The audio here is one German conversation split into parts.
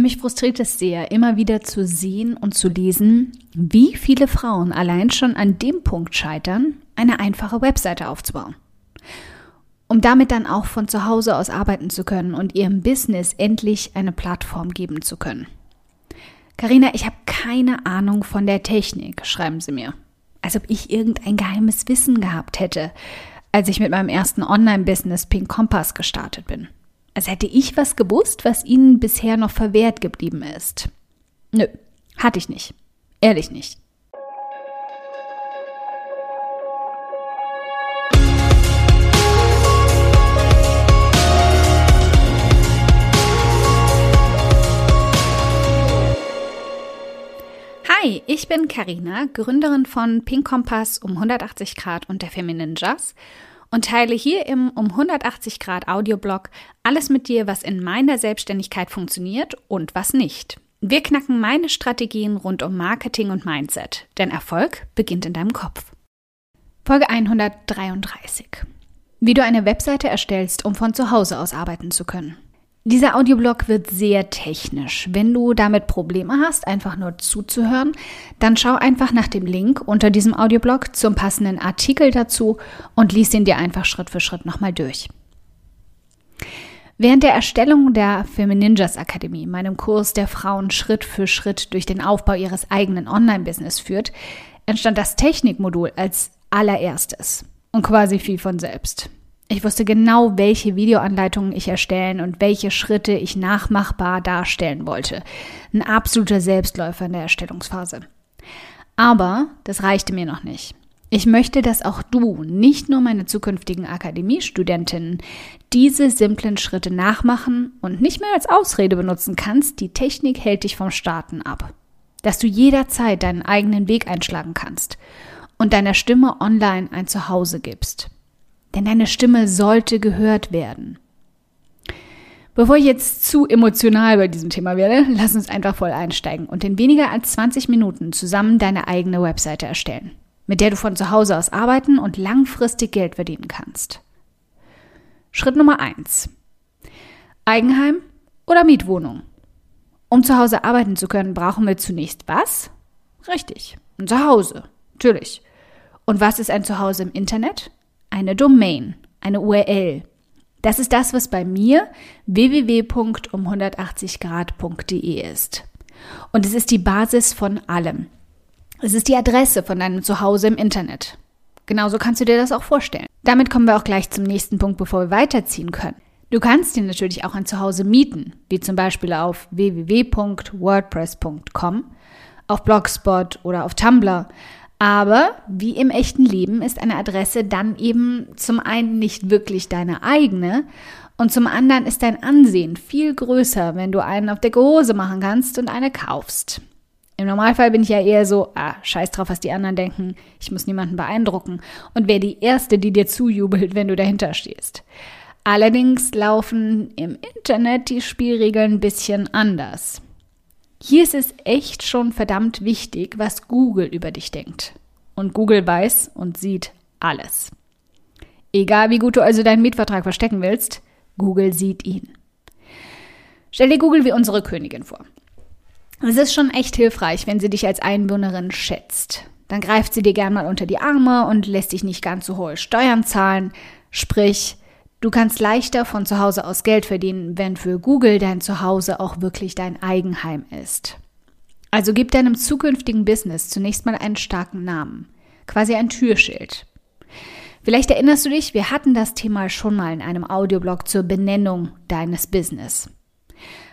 Mich frustriert es sehr, immer wieder zu sehen und zu lesen, wie viele Frauen allein schon an dem Punkt scheitern, eine einfache Webseite aufzubauen. Um damit dann auch von zu Hause aus arbeiten zu können und ihrem Business endlich eine Plattform geben zu können. Karina, ich habe keine Ahnung von der Technik, schreiben sie mir. Als ob ich irgendein geheimes Wissen gehabt hätte, als ich mit meinem ersten Online-Business Pink Kompass gestartet bin. Als hätte ich was gewusst, was ihnen bisher noch verwehrt geblieben ist. Nö, hatte ich nicht. Ehrlich nicht. Hi, ich bin Karina, Gründerin von Pink Kompass um 180 Grad und der Feminine Jazz und teile hier im um 180 Grad Audioblog alles mit dir, was in meiner Selbstständigkeit funktioniert und was nicht. Wir knacken meine Strategien rund um Marketing und Mindset, denn Erfolg beginnt in deinem Kopf. Folge 133. Wie du eine Webseite erstellst, um von zu Hause aus arbeiten zu können. Dieser Audioblog wird sehr technisch. Wenn du damit Probleme hast, einfach nur zuzuhören, dann schau einfach nach dem Link unter diesem Audioblog zum passenden Artikel dazu und lies ihn dir einfach Schritt für Schritt nochmal durch. Während der Erstellung der Femininjas Akademie, meinem Kurs, der Frauen Schritt für Schritt durch den Aufbau ihres eigenen Online-Business führt, entstand das Technikmodul als allererstes und quasi viel von selbst. Ich wusste genau, welche Videoanleitungen ich erstellen und welche Schritte ich nachmachbar darstellen wollte. Ein absoluter Selbstläufer in der Erstellungsphase. Aber das reichte mir noch nicht. Ich möchte, dass auch du, nicht nur meine zukünftigen Akademiestudentinnen, diese simplen Schritte nachmachen und nicht mehr als Ausrede benutzen kannst, die Technik hält dich vom Starten ab. Dass du jederzeit deinen eigenen Weg einschlagen kannst und deiner Stimme online ein Zuhause gibst. Denn deine Stimme sollte gehört werden. Bevor ich jetzt zu emotional bei diesem Thema werde, lass uns einfach voll einsteigen und in weniger als 20 Minuten zusammen deine eigene Webseite erstellen, mit der du von zu Hause aus arbeiten und langfristig Geld verdienen kannst. Schritt Nummer 1. Eigenheim oder Mietwohnung? Um zu Hause arbeiten zu können, brauchen wir zunächst was? Richtig, ein Zuhause, natürlich. Und was ist ein Zuhause im Internet? Eine Domain, eine URL. Das ist das, was bei mir www.um180grad.de ist. Und es ist die Basis von allem. Es ist die Adresse von deinem Zuhause im Internet. Genauso kannst du dir das auch vorstellen. Damit kommen wir auch gleich zum nächsten Punkt, bevor wir weiterziehen können. Du kannst dir natürlich auch ein Zuhause mieten, wie zum Beispiel auf www.wordpress.com, auf Blogspot oder auf Tumblr. Aber wie im echten Leben ist eine Adresse dann eben zum einen nicht wirklich deine eigene und zum anderen ist dein Ansehen viel größer, wenn du einen auf der Hose machen kannst und eine kaufst. Im Normalfall bin ich ja eher so, ah, scheiß drauf, was die anderen denken, ich muss niemanden beeindrucken und wäre die Erste, die dir zujubelt, wenn du dahinter stehst. Allerdings laufen im Internet die Spielregeln ein bisschen anders. Hier ist es echt schon verdammt wichtig, was Google über dich denkt. Und Google weiß und sieht alles. Egal wie gut du also deinen Mietvertrag verstecken willst, Google sieht ihn. Stell dir Google wie unsere Königin vor. Es ist schon echt hilfreich, wenn sie dich als Einwohnerin schätzt. Dann greift sie dir gern mal unter die Arme und lässt dich nicht ganz so hohe Steuern zahlen. Sprich, Du kannst leichter von zu Hause aus Geld verdienen, wenn für Google dein Zuhause auch wirklich dein Eigenheim ist. Also gib deinem zukünftigen Business zunächst mal einen starken Namen, quasi ein Türschild. Vielleicht erinnerst du dich, wir hatten das Thema schon mal in einem Audioblog zur Benennung deines Business.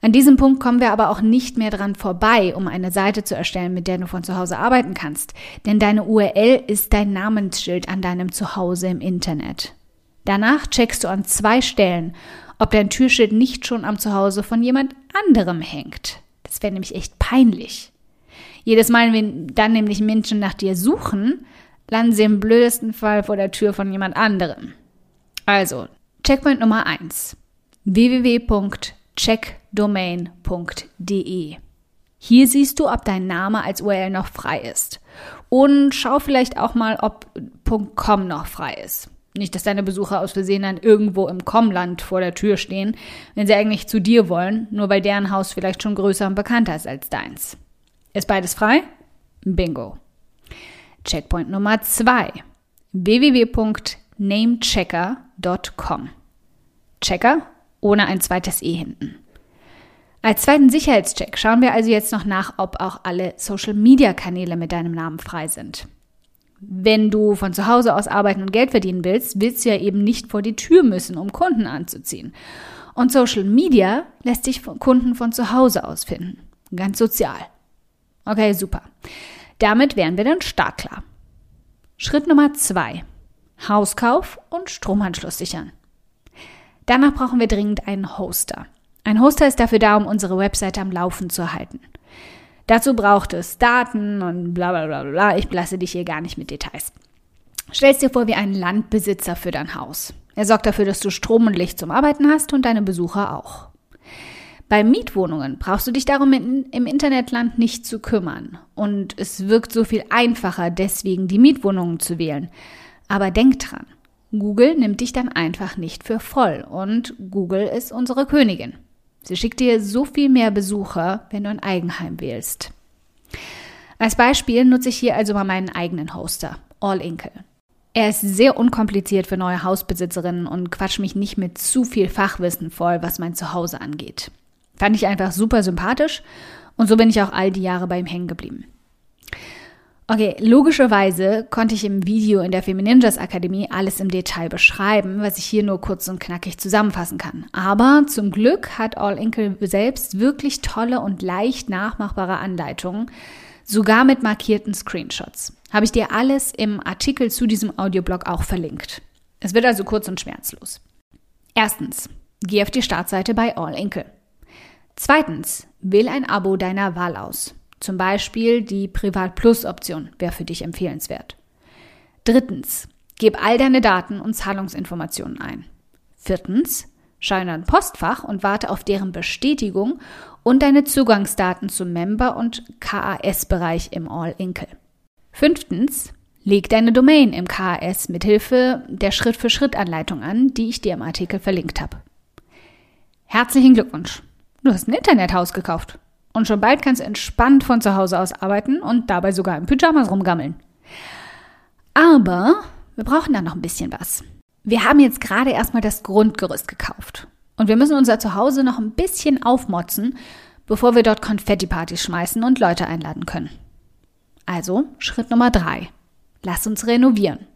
An diesem Punkt kommen wir aber auch nicht mehr dran vorbei, um eine Seite zu erstellen, mit der du von zu Hause arbeiten kannst. Denn deine URL ist dein Namensschild an deinem Zuhause im Internet. Danach checkst du an zwei Stellen, ob dein Türschild nicht schon am Zuhause von jemand anderem hängt. Das wäre nämlich echt peinlich. Jedes Mal, wenn dann nämlich Menschen nach dir suchen, landen sie im blödesten Fall vor der Tür von jemand anderem. Also, Checkpoint Nummer 1. www.checkdomain.de Hier siehst du, ob dein Name als URL noch frei ist. Und schau vielleicht auch mal, ob .com noch frei ist. Nicht, dass deine Besucher aus Versehen dann irgendwo im Kommland vor der Tür stehen, wenn sie eigentlich zu dir wollen, nur weil deren Haus vielleicht schon größer und bekannter ist als deins. Ist beides frei? Bingo. Checkpoint Nummer zwei: www.namechecker.com. Checker ohne ein zweites E hinten. Als zweiten Sicherheitscheck schauen wir also jetzt noch nach, ob auch alle Social-Media-Kanäle mit deinem Namen frei sind. Wenn du von zu Hause aus arbeiten und Geld verdienen willst, willst du ja eben nicht vor die Tür müssen, um Kunden anzuziehen. Und Social Media lässt sich von Kunden von zu Hause aus finden. Ganz sozial. Okay, super. Damit wären wir dann startklar. Schritt Nummer zwei. Hauskauf und Stromanschluss sichern. Danach brauchen wir dringend einen Hoster. Ein Hoster ist dafür da, um unsere Webseite am Laufen zu halten. Dazu braucht es Daten und bla bla bla bla. Ich belasse dich hier gar nicht mit Details. Stellst dir vor wie ein Landbesitzer für dein Haus. Er sorgt dafür, dass du Strom und Licht zum Arbeiten hast und deine Besucher auch. Bei Mietwohnungen brauchst du dich darum im Internetland nicht zu kümmern. Und es wirkt so viel einfacher, deswegen die Mietwohnungen zu wählen. Aber denk dran, Google nimmt dich dann einfach nicht für voll und Google ist unsere Königin. Sie schickt dir so viel mehr Besucher, wenn du ein Eigenheim wählst. Als Beispiel nutze ich hier also mal meinen eigenen Hoster, All Inkle. Er ist sehr unkompliziert für neue Hausbesitzerinnen und quatscht mich nicht mit zu viel Fachwissen voll, was mein Zuhause angeht. Fand ich einfach super sympathisch und so bin ich auch all die Jahre bei ihm hängen geblieben. Okay, logischerweise konnte ich im Video in der Femininjas Akademie alles im Detail beschreiben, was ich hier nur kurz und knackig zusammenfassen kann. Aber zum Glück hat All Inkle selbst wirklich tolle und leicht nachmachbare Anleitungen, sogar mit markierten Screenshots. Habe ich dir alles im Artikel zu diesem Audioblog auch verlinkt. Es wird also kurz und schmerzlos. Erstens, geh auf die Startseite bei All Inkle. Zweitens, wähl ein Abo deiner Wahl aus. Zum Beispiel die Privat Plus Option wäre für dich empfehlenswert. Drittens, gib all deine Daten und Zahlungsinformationen ein. Viertens, schau in dein Postfach und warte auf deren Bestätigung und deine Zugangsdaten zum Member- und KAS-Bereich im All-Inkle. Fünftens, leg deine Domain im KAS mithilfe der Schritt-für-Schritt-Anleitung an, die ich dir im Artikel verlinkt habe. Herzlichen Glückwunsch! Du hast ein Internethaus gekauft. Und schon bald kannst du entspannt von zu Hause aus arbeiten und dabei sogar im Pyjamas rumgammeln. Aber wir brauchen da noch ein bisschen was. Wir haben jetzt gerade erstmal das Grundgerüst gekauft. Und wir müssen unser Zuhause noch ein bisschen aufmotzen, bevor wir dort Konfetti-Partys schmeißen und Leute einladen können. Also Schritt Nummer drei. Lass uns renovieren.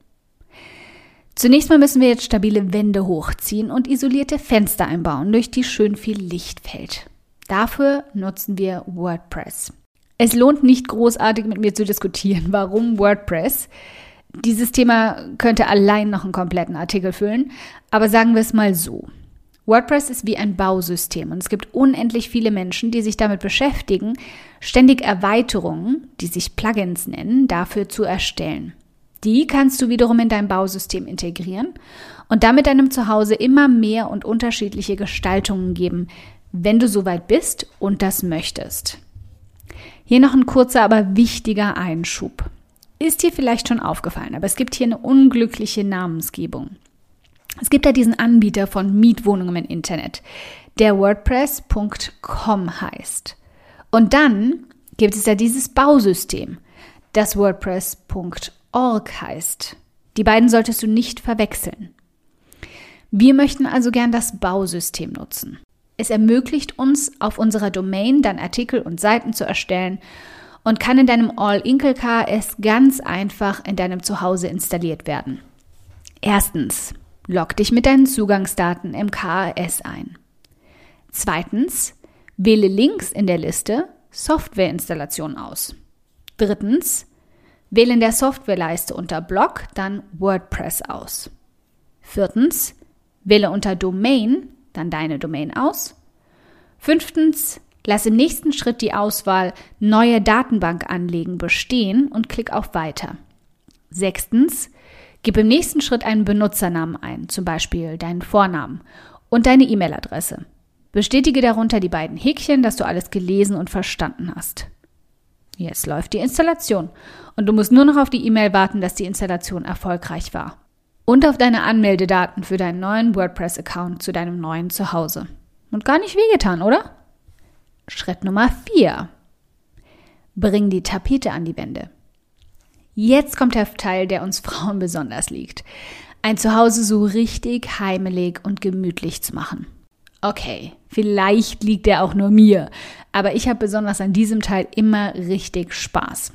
Zunächst mal müssen wir jetzt stabile Wände hochziehen und isolierte Fenster einbauen, durch die schön viel Licht fällt. Dafür nutzen wir WordPress. Es lohnt nicht großartig mit mir zu diskutieren, warum WordPress. Dieses Thema könnte allein noch einen kompletten Artikel füllen, aber sagen wir es mal so. WordPress ist wie ein Bausystem und es gibt unendlich viele Menschen, die sich damit beschäftigen, ständig Erweiterungen, die sich Plugins nennen, dafür zu erstellen. Die kannst du wiederum in dein Bausystem integrieren und damit deinem Zuhause immer mehr und unterschiedliche Gestaltungen geben, wenn du soweit bist und das möchtest. Hier noch ein kurzer, aber wichtiger Einschub. Ist dir vielleicht schon aufgefallen, aber es gibt hier eine unglückliche Namensgebung. Es gibt da diesen Anbieter von Mietwohnungen im Internet, der WordPress.com heißt. Und dann gibt es da dieses Bausystem, das WordPress.org heißt. Die beiden solltest du nicht verwechseln. Wir möchten also gern das Bausystem nutzen. Es ermöglicht uns, auf unserer Domain dann Artikel und Seiten zu erstellen und kann in deinem All-Inkle KS ganz einfach in deinem Zuhause installiert werden. Erstens, log dich mit deinen Zugangsdaten im KAS ein. Zweitens, wähle links in der Liste Softwareinstallation aus. Drittens, wähle in der Softwareleiste unter Blog dann WordPress aus. Viertens, wähle unter Domain dann deine Domain aus. Fünftens, lass im nächsten Schritt die Auswahl Neue Datenbank anlegen bestehen und klick auf Weiter. Sechstens, gib im nächsten Schritt einen Benutzernamen ein, zum Beispiel deinen Vornamen und deine E-Mail-Adresse. Bestätige darunter die beiden Häkchen, dass du alles gelesen und verstanden hast. Jetzt läuft die Installation und du musst nur noch auf die E-Mail warten, dass die Installation erfolgreich war. Und auf deine Anmeldedaten für deinen neuen WordPress-Account zu deinem neuen Zuhause. Und gar nicht wehgetan, oder? Schritt Nummer 4. Bring die Tapete an die Wände. Jetzt kommt der Teil, der uns Frauen besonders liegt. Ein Zuhause so richtig heimelig und gemütlich zu machen. Okay, vielleicht liegt er auch nur mir, aber ich habe besonders an diesem Teil immer richtig Spaß.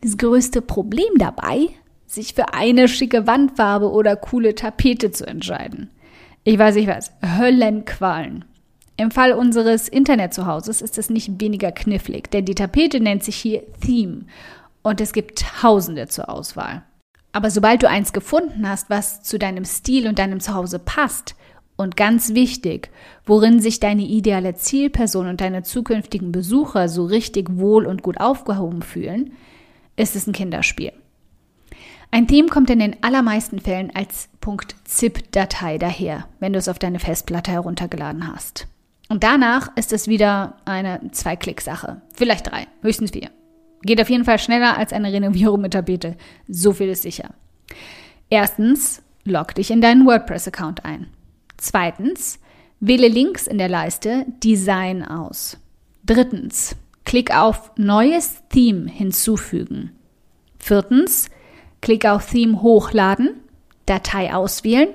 Das größte Problem dabei, sich für eine schicke Wandfarbe oder coole Tapete zu entscheiden. Ich weiß, ich weiß, Höllenqualen. Im Fall unseres Internetzuhauses ist es nicht weniger knifflig, denn die Tapete nennt sich hier Theme und es gibt Tausende zur Auswahl. Aber sobald du eins gefunden hast, was zu deinem Stil und deinem Zuhause passt, und ganz wichtig, worin sich deine ideale Zielperson und deine zukünftigen Besucher so richtig wohl und gut aufgehoben fühlen, ist es ein Kinderspiel. Ein Theme kommt in den allermeisten Fällen als .zip-Datei daher, wenn du es auf deine Festplatte heruntergeladen hast. Und danach ist es wieder eine Zwei-Klick-Sache. Vielleicht drei, höchstens vier. Geht auf jeden Fall schneller als eine Renovierung mit Tapete. So viel ist sicher. Erstens, log dich in deinen WordPress-Account ein. Zweitens, wähle links in der Leiste Design aus. Drittens, klick auf Neues Theme hinzufügen. Viertens, klick auf Theme hochladen, Datei auswählen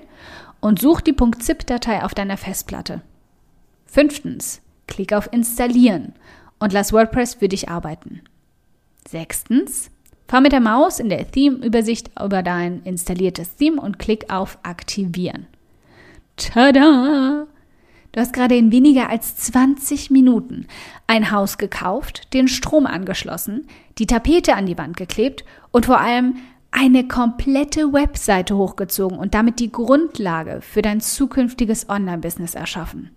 und such die .zip-Datei auf deiner Festplatte. Fünftens, klick auf Installieren und lass WordPress für dich arbeiten. Sechstens, fahr mit der Maus in der Theme-Übersicht über dein installiertes Theme und klick auf Aktivieren. Tada! Du hast gerade in weniger als 20 Minuten ein Haus gekauft, den Strom angeschlossen, die Tapete an die Wand geklebt und vor allem eine komplette Webseite hochgezogen und damit die Grundlage für dein zukünftiges Online-Business erschaffen.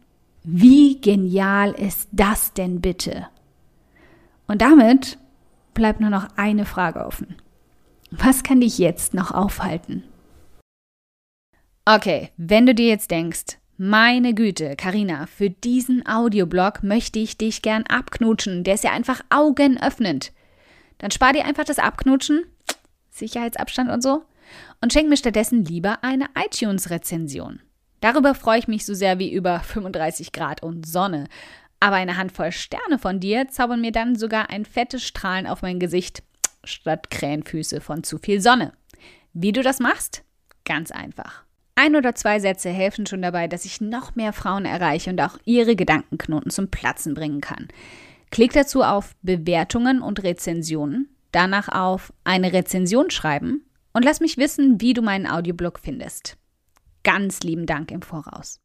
Wie genial ist das denn bitte? Und damit bleibt nur noch eine Frage offen. Was kann dich jetzt noch aufhalten? Okay, wenn du dir jetzt denkst, meine Güte, Karina, für diesen Audioblog möchte ich dich gern abknutschen, der ist ja einfach augenöffnend. Dann spar dir einfach das Abknutschen, Sicherheitsabstand und so, und schenk mir stattdessen lieber eine iTunes-Rezension. Darüber freue ich mich so sehr wie über 35 Grad und Sonne. Aber eine Handvoll Sterne von dir zaubern mir dann sogar ein fettes Strahlen auf mein Gesicht statt Krähenfüße von zu viel Sonne. Wie du das machst? Ganz einfach. Ein oder zwei Sätze helfen schon dabei, dass ich noch mehr Frauen erreiche und auch ihre Gedankenknoten zum Platzen bringen kann. Klick dazu auf Bewertungen und Rezensionen, danach auf eine Rezension schreiben und lass mich wissen, wie du meinen Audioblog findest. Ganz lieben Dank im Voraus.